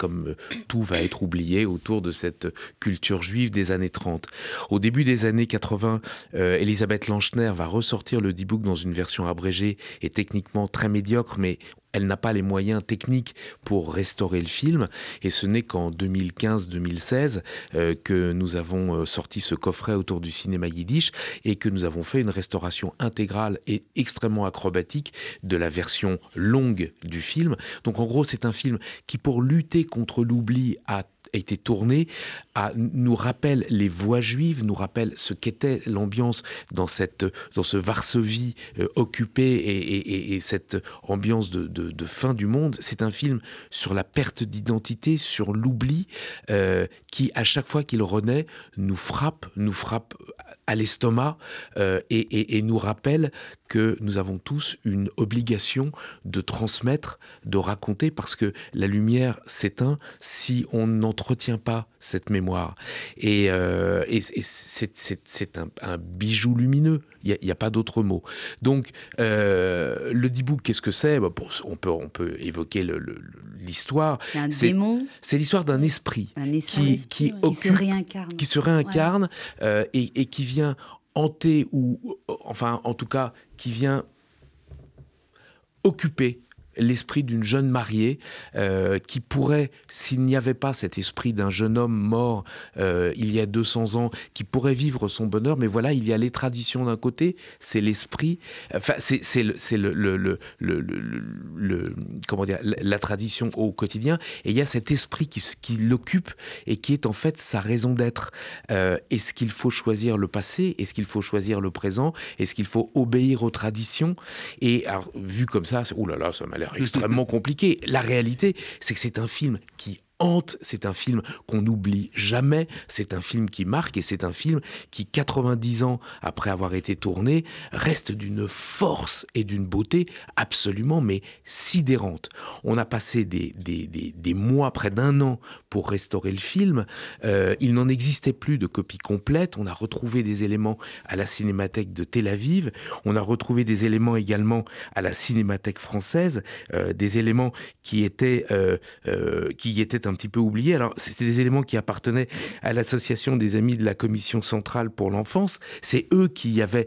tout va être oublié autour de cette culture juive des années 30. Au début des années 80, euh, Elisabeth Lanchner va ressortir le D-Book dans une version abrégée et techniquement très médiocre, mais elle n'a pas les moyens techniques pour restaurer le film. Et ce n'est qu'en 2015-2016 euh, que nous avons euh, sorti ce coffret autour du cinéma yiddish et que nous avons fait une restauration intégrale et extrêmement acrobatique de la version longue du film. Donc en gros, c'est un film qui, pour lutter contre l'oubli, a a été tourné, à, nous rappelle les voix juives, nous rappelle ce qu'était l'ambiance dans, cette, dans ce Varsovie euh, occupé et, et- et- et cette ambiance de fin du monde. C'est un film sur la perte d'identité, sur l'oubli, euh, qui, à chaque fois qu'il renaît, nous frappe, nous frappe à l'estomac euh, et, nous rappelle que nous avons tous une obligation de transmettre, de raconter, parce que la lumière s'éteint si on n'entretient pas cette mémoire. Et, euh, et- et c'est un, un bijou lumineux, il n'y a, pas d'autre mot. Donc, euh, le D-Book, qu'est-ce que c'est? Bah, on, peut, on peut évoquer l'histoire. C'est un démon, C'est l'histoire d'un esprit qui, se réincarne. qui se réincarne euh, et, et qui vient hanter ou- enfin en tout cas qui vient occuper l'esprit d'une jeune mariée euh, qui pourrait, s'il n'y avait pas cet esprit d'un jeune homme mort euh, il y a 200 ans, qui pourrait vivre son bonheur, mais voilà, il y a les traditions d'un côté, c'est l'esprit, enfin, c'est le, le, le, le, comment dire, la, tradition au quotidien, et il y a cet esprit qui, qui l'occupe et qui est en fait sa raison d'être. Euh, Est-ce qu'il faut choisir le passé? Est-ce qu'il faut choisir le présent? Est-ce qu'il faut obéir aux traditions? Et vu comme ça, ouh là là, ça m'a l'air extrêmement compliqué. La réalité, c'est que c'est un film qui hante, c'est un film qu'on n'oublie jamais, c'est un film qui marque et c'est un film qui, 90 ans après avoir été tourné, reste d'une force et d'une beauté absolument mais sidérante. On a passé des, des, mois, près d'un an, pour restaurer le film. Euh, il n'en existait plus de copie complète. On a retrouvé des éléments à la Cinémathèque de Tel Aviv. On a retrouvé des éléments également à la Cinémathèque française, euh, des éléments qui étaient, euh, qui étaient un petit peu oubliés. Alors, c'était des éléments qui appartenaient à l'association des amis de la Commission centrale pour l'enfance. C'est eux qui avaient,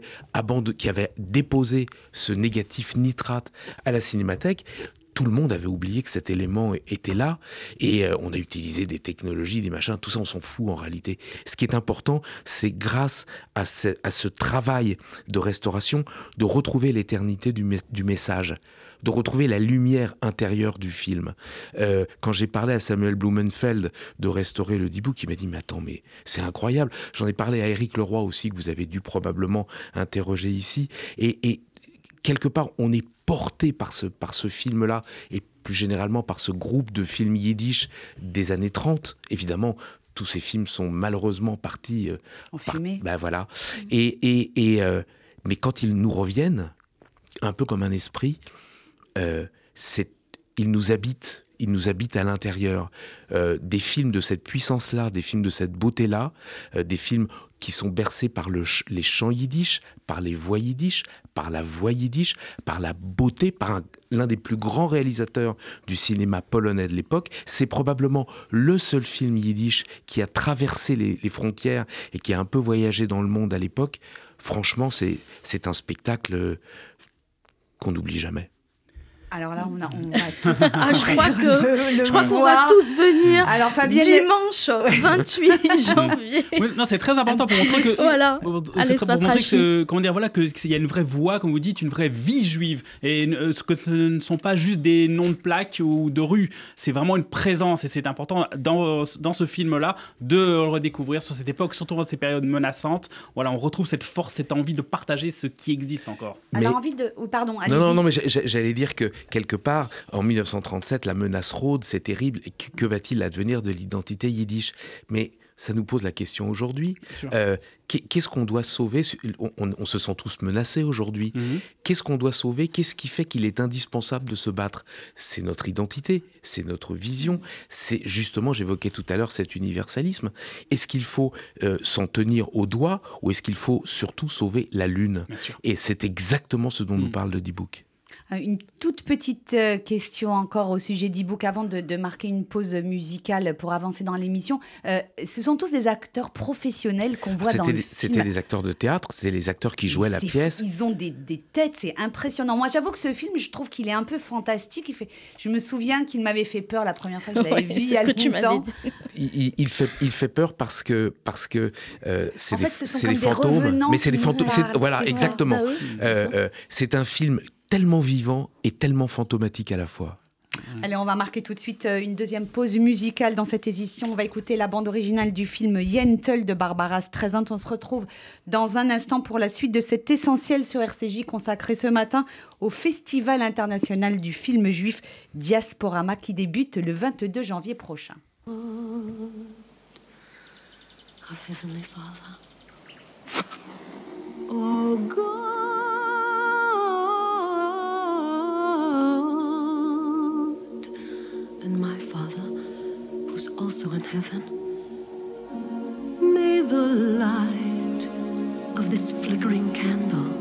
qui avaient déposé ce négatif nitrate à la Cinémathèque tout le monde avait oublié que cet élément était là et euh, on a utilisé des technologies, des machins, tout ça on s'en fout en réalité. Ce qui est important, c'est grâce à ce, travail de restauration de retrouver l'éternité du, message de retrouver la lumière intérieure du film. Euh, quand j'ai parlé à Samuel Blumenfeld de restaurer le Dibouk, il m'a dit mais attends mais c'est incroyable. J'en ai parlé à Éric Leroy aussi que vous avez dû probablement interroger ici et quelque part, on est porté par ce, par ce film-là et plus généralement par ce groupe de films yiddish des années 30. Évidemment, tous ces films sont malheureusement partis. Euh, en. Ben voilà. Mm. Et, et, euh, mais quand ils nous reviennent, un peu comme un esprit, euh, ils nous habitent il nous habite à l'intérieur. Euh, des films de cette puissance-là, des films de cette beauté-là, euh, des films qui sont bercés par le les chants yiddish, par les voix yiddish, par la voix yiddish, par la beauté, par l'un des plus grands réalisateurs du cinéma polonais de l'époque. C'est probablement le seul film yiddish qui a traversé les, les frontières et qui a un peu voyagé dans le monde à l'époque. Franchement, c'est un spectacle qu'on n'oublie jamais. Alors là, on, a, on va tous. Ah, je crois que je crois qu'on va tous venir. Alors Fabienne, dimanche 28 janvier. Oui, non, c'est très important pour montrer que. voilà. C'est pour montrer que, comment dire, voilà, qu'il y a une vraie voix, comme vous dites, une vraie vie juive, et euh, que ce ne sont pas juste des noms de plaques ou de rues. C'est vraiment une présence, et c'est important dans, dans ce film-là de le redécouvrir sur cette époque, surtout dans ces périodes menaçantes. Voilà, on retrouve cette force, cette envie de partager ce qui existe encore. Alors envie de, pardon. Non, non, non, mais j'allais dire que quelque part, en 1937, la menace rôde, c'est terrible. Et que, va-t-il advenir de l'identité yiddish? Mais ça nous pose la question aujourd'hui. Euh, qu'est-ce qu'on doit sauver on, se sent tous menacés aujourd'hui. Mhm. Qu'est-ce qu'on doit sauver? Qu'est-ce qui fait qu'il est indispensable de se battre? C'est notre identité, c'est notre vision, c'est justement, j'évoquais tout à l'heure cet universalisme. Est-ce qu'il faut euh, s'en tenir au doigt ou est-ce qu'il faut surtout sauver la Lune? Et c'est exactement ce dont nous mhm. parle le D-Book. Euh, une toute petite euh, question encore au sujet d'e-book avant de, marquer une pause musicale pour avancer dans l'émission. Euh, ce sont tous des acteurs professionnels qu'on voit dans le film. C'était des acteurs de théâtre, c'était les acteurs qui jouaient la pièce. Ils ont des, têtes, c'est impressionnant. Moi, j'avoue que ce film, je trouve qu'il est un peu fantastique. Il fait, je me souviens qu'il m'avait fait peur la première fois que je l'avais vu il y a longtemps. Il, fait, il fait peur parce que parce que c'est des, fantômes, mais c'est des fantômes. Voilà, exactement. Ah c'est un film tellement vivant et tellement fantomatique à la fois. Allez, on va marquer tout de suite euh, une deuxième pause musicale dans cette édition. On va écouter la bande originale du film Yentl de Barbara Streisand. On se retrouve dans un instant pour la suite de cet essentiel sur RCJ consacré ce matin au Festival international du film juif Diasporama qui débute le 22 janvier prochain. Oh and my Father, who's also in heaven. May the light of this flickering candle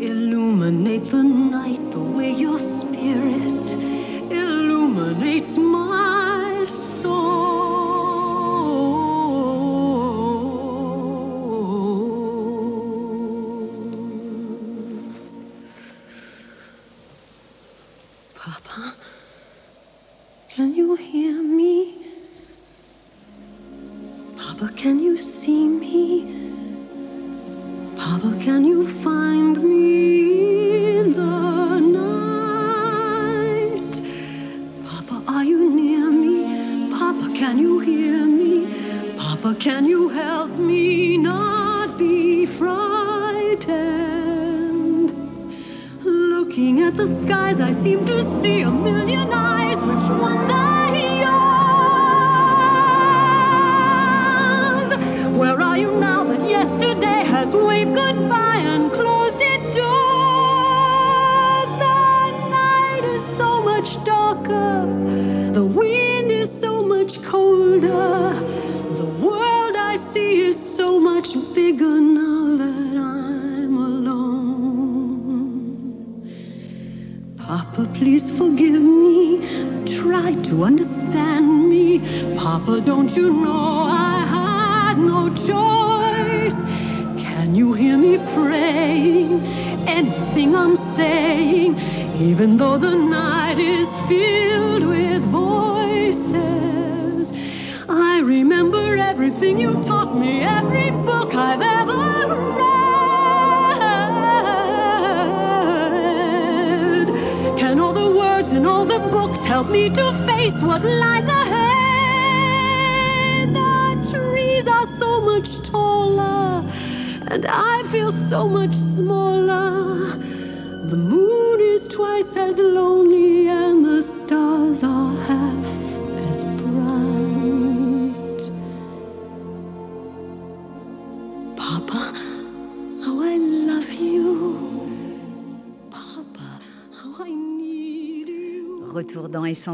illuminate the night the way your spirit illuminates my soul.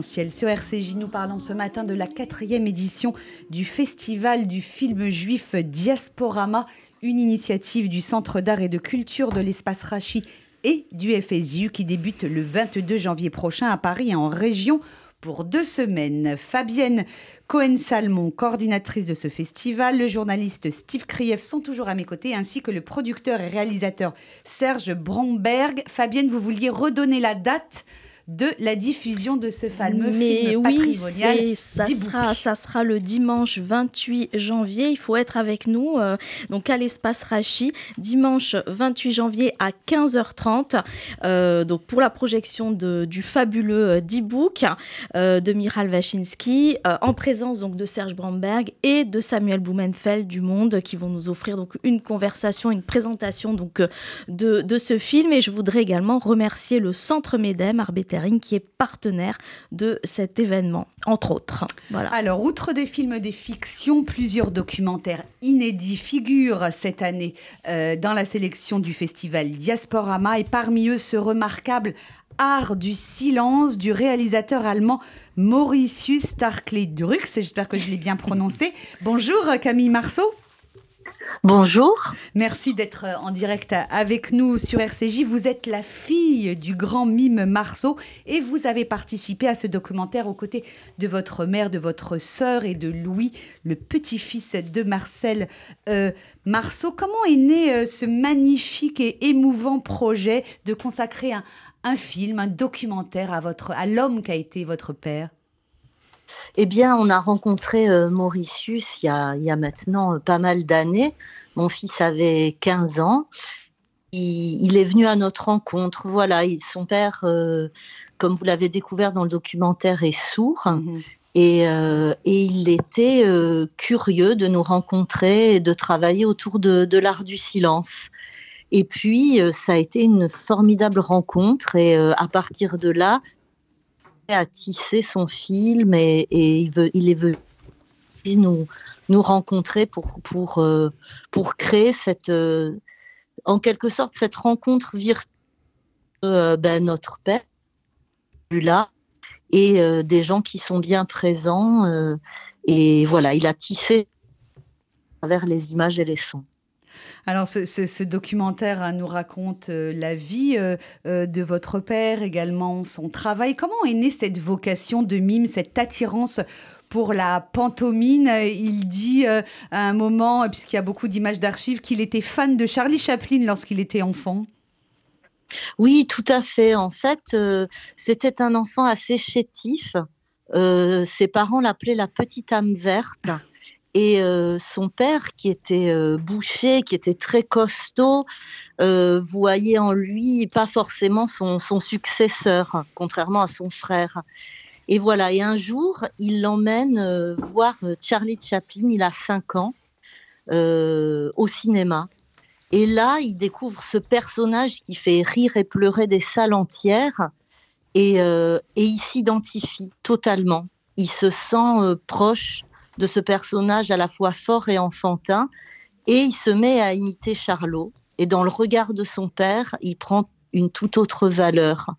Sur RCJ. Nous parlons ce matin de la quatrième édition du Festival du film juif Diasporama, une initiative du Centre d'art et de culture de l'espace Rachi et du FSJU qui débute le 22 janvier prochain à Paris en région pour deux semaines. Fabienne Cohen-Salmon, coordinatrice de ce festival, le journaliste Steve Krief sont toujours à mes côtés, ainsi que le producteur et réalisateur Serge Bromberg. Fabienne, vous vouliez redonner la date de la diffusion de ce fameux Mais film oui, patrimonial ça sera, ça sera le dimanche 28 janvier. Il faut être avec nous euh, donc à l'espace Rachi, dimanche 28 janvier à 15h30. euh, donc pour la projection de- du fabuleux euh, D-Book euh, de Miral Wachinski, en présence donc de Serge Bromberg et de Samuel Blumenfeld du Monde, qui vont nous offrir donc une conversation, une présentation donc de, de ce film. Et je voudrais également remercier le Centre Médem Qui est partenaire de cet événement, entre autres. Voilà. Alors, outre des films des fictions, plusieurs documentaires inédits figurent cette année euh, dans la sélection du festival Diasporama et parmi eux ce remarquable Art du silence du réalisateur allemand Mauritius Starklet Drux. J'espère que je l'ai bien prononcé. Bonjour Camille Marceau. Bonjour. Merci d'être en direct avec nous sur RCJ. Vous êtes la fille du grand mime Marceau et vous avez participé à ce documentaire aux côtés de votre mère, de votre sœur et de Louis, le petit-fils de Marcel euh, Marceau. Comment est né euh, ce magnifique et émouvant projet de consacrer un, film, un documentaire à, à l'homme qu'a été votre père? Eh bien, on a rencontré euh, Mauritius il y, a, il y a maintenant euh, pas mal d'années. Mon fils avait 15 ans. Il, est venu à notre rencontre. Voilà, il- son père, euh, comme vous l'avez découvert dans le documentaire, est sourd. Et, euh, et il était euh, curieux de nous rencontrer et de travailler autour de, de l'art du silence. Et puis, ça a été une formidable rencontre. Et à partir de là, à tisser son film et, et il, veut, il est venu nous, nous rencontrer pour, pour, euh, pour créer cette, euh, en quelque sorte cette rencontre virtuelle euh, ben, notre père là et euh, des gens qui sont bien présents et voilà il a tissé à travers les images et les sons. Alors, ce, documentaire hein, nous raconte euh, la vie euh, euh, de votre père, également son travail. Comment est née cette vocation de mime, cette attirance pour la pantomime? Il dit à un moment, puisqu'il y a beaucoup d'images d'archives, qu'il était fan de Charlie Chaplin lorsqu'il était enfant. Oui, tout à fait. En fait, c'était un enfant assez chétif. Ses parents l'appelaient la petite âme verte. Et euh, son père, qui était euh, boucher, qui était très costaud, euh, voyait en lui pas forcément son, successeur, contrairement à son frère. Et voilà, et un jour, il l'emmène euh, voir Charlie Chaplin, il a 5 ans, au cinéma. Et là, il découvre ce personnage qui fait rire et pleurer des salles entières et, il s'identifie totalement. Il se sent proche de ce personnage à la fois fort et enfantin et il se met à imiter Charlot. et dans le regard de son père, il prend une toute autre valeur.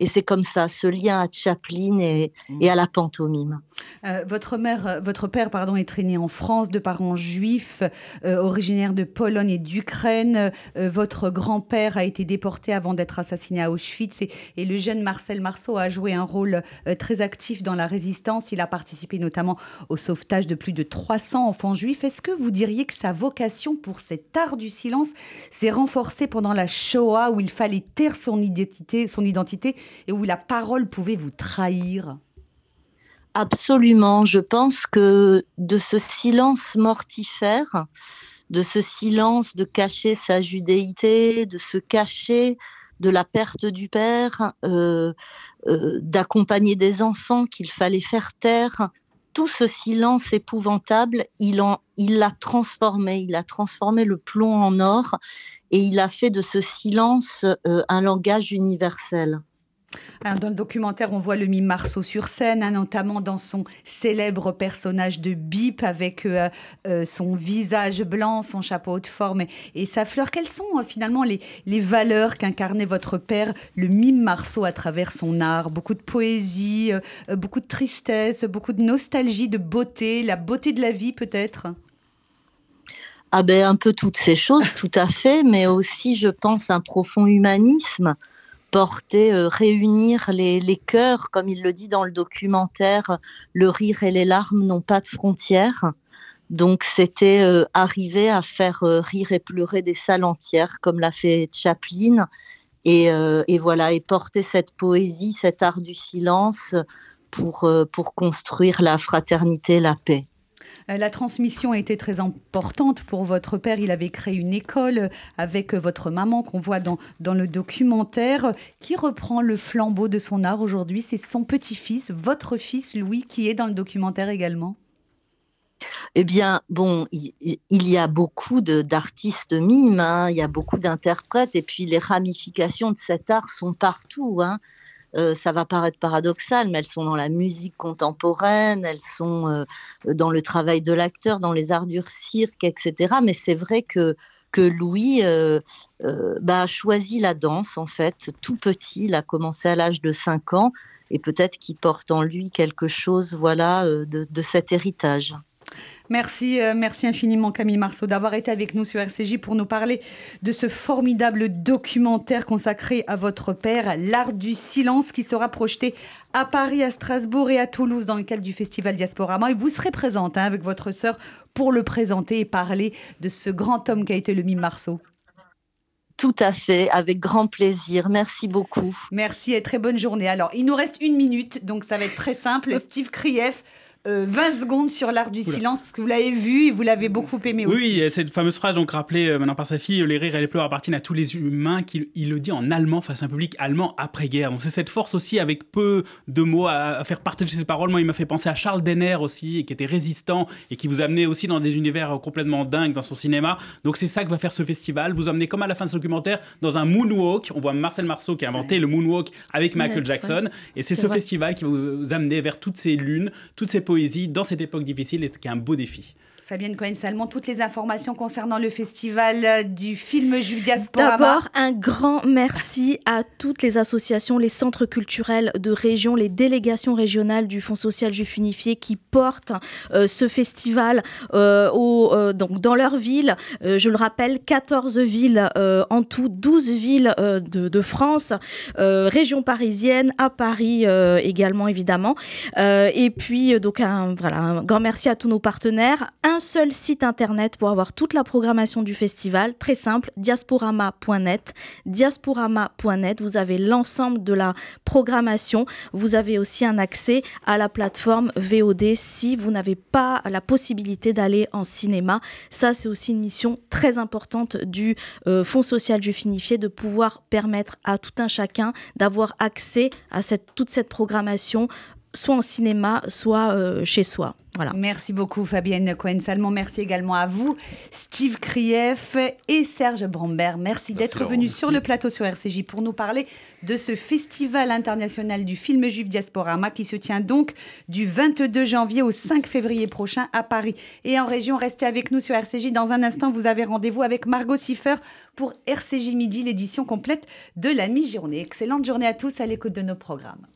Et c'est comme ça, ce lien à Chaplin et, et à la pantomime. Euh, votre, mère, euh, votre père pardon, est traîné en France de parents juifs, euh, originaires de Pologne et d'Ukraine. votre grand-père a été déporté avant d'être assassiné à Auschwitz. Et, et, le jeune Marcel Marceau a joué un rôle très actif dans la résistance. Il a participé notamment au sauvetage de plus de 300 enfants juifs. Est-ce que vous diriez que sa vocation pour cet art du silence s'est renforcée pendant la Shoah où il fallait taire son identité, son identité et où la parole pouvait vous trahir Absolument. Je pense que de ce silence mortifère, de ce silence de cacher sa judéité, de se cacher de la perte du père, euh, euh, d'accompagner des enfants qu'il fallait faire taire, tout ce silence épouvantable, il l'a transformé, il a transformé le plomb en or et il a fait de ce silence euh, un langage universel. Hein, dans le documentaire, on voit le mime Marceau sur scène, hein, notamment dans son célèbre personnage de Bip avec euh, euh, son visage blanc, son chapeau de forme et, sa fleur. Quelles sont euh, finalement les, valeurs qu'incarnait votre père, le mime Marceau, à travers son art? Beaucoup de poésie, beaucoup de tristesse, beaucoup de nostalgie, de beauté, la beauté de la vie peut-être? Ah ben un peu toutes ces choses, tout à fait, mais aussi je pense un profond humanisme porter, euh, réunir les, les cœurs, comme il le dit dans le documentaire, le rire et les larmes n'ont pas de frontières. Donc c'était euh, arriver à faire euh, rire et pleurer des salles entières, comme l'a fait Chaplin, et, et, voilà, et porter cette poésie, cet art du silence pour, pour construire la fraternité, la paix. Euh, la transmission a été très importante pour votre père. Il avait créé une école avec votre maman qu'on voit dans, dans le documentaire. Qui reprend le flambeau de son art aujourd'hui? C'est son petit-fils, votre fils Louis, qui est dans le documentaire également. Eh bien, bon, il, y a beaucoup d'artistes mimes, hein. il y a beaucoup d'interprètes, et puis les ramifications de cet art sont partout. Hein. Euh, ça va paraître paradoxal, mais elles sont dans la musique contemporaine, elles sont euh, dans le travail de l'acteur, dans les arts du cirque, etc. Mais c'est vrai que que Louis euh, bah, a choisi la danse en fait tout petit. Il a commencé à l'âge de 5 ans et peut-être qu'il porte en lui quelque chose, voilà, de cet héritage. Merci, euh, merci infiniment Camille Marceau d'avoir été avec nous sur RCJ pour nous parler de ce formidable documentaire consacré à votre père, L'art du silence, qui sera projeté à Paris, à Strasbourg et à Toulouse dans le cadre du festival Diasporama. Et vous serez présente hein, avec votre sœur pour le présenter et parler de ce grand homme qui a été le mime Marceau. Tout à fait, avec grand plaisir. Merci beaucoup. Merci et très bonne journée. Alors, il nous reste une minute, donc ça va être très simple. Steve Krief, 20 euh, secondes sur l'art du silence, parce que vous l'avez vu et vous l'avez beaucoup aimé aussi. Oui, cette fameuse phrase donc rappelée euh, maintenant par sa fille, les rires et les pleurs appartiennent à tous les humains, qu'il il le dit en allemand face à un public allemand après-guerre. Donc c'est cette force aussi avec peu de mots à, faire partager ses paroles. Moi, il m'a fait penser à Charles Denner aussi, qui était résistant et qui vous amenait aussi dans des univers complètement dingues dans son cinéma. Donc c'est ça que va faire ce festival. Vous amenez comme à la fin de ce documentaire dans un moonwalk. On voit Marcel Marceau qui a inventé le moonwalk avec Michael Jackson. Et c'est ce festival qui va vous amener vers toutes ces lunes, toutes ces dans cette époque difficile et est un beau défi. Fabienne Cohen-Salmon, toutes les informations concernant le festival du film Juif Diaspora. D'abord, un grand merci à toutes les associations, les centres culturels de région, les délégations régionales du Fonds social juif unifié qui portent euh, ce festival euh, au, euh, donc dans leur ville. je le rappelle, 14 villes en tout, 12 villes de, France, région parisienne, à Paris également évidemment. et puis, donc, un, voilà, un grand merci à tous nos partenaires. Un seul site internet pour avoir toute la programmation du festival, très simple, diasporama.net. Diasporama.net, vous avez l'ensemble de la programmation. Vous avez aussi un accès à la plateforme VOD si vous n'avez pas la possibilité d'aller en cinéma. Ça, c'est aussi une mission très importante du euh, Fonds social du finifié de pouvoir permettre à tout un chacun d'avoir accès à cette, toute cette programmation soit en cinéma, soit euh, chez soi. Voilà. Merci beaucoup Fabienne Cohen-Salmon. Merci également à vous, Steve Krief et Serge Brambert. Merci, d'être venus sur le plateau sur RCJ pour nous parler de ce festival international du film juif Diasporama qui se tient donc du 22 janvier au 5 février prochain à Paris et en région. Restez avec nous sur RCJ. Dans un instant, vous avez rendez-vous avec Margot Siffer pour RCJ Midi, l'édition complète de la mi-journée. Excellente journée à tous à l'écoute de nos programmes.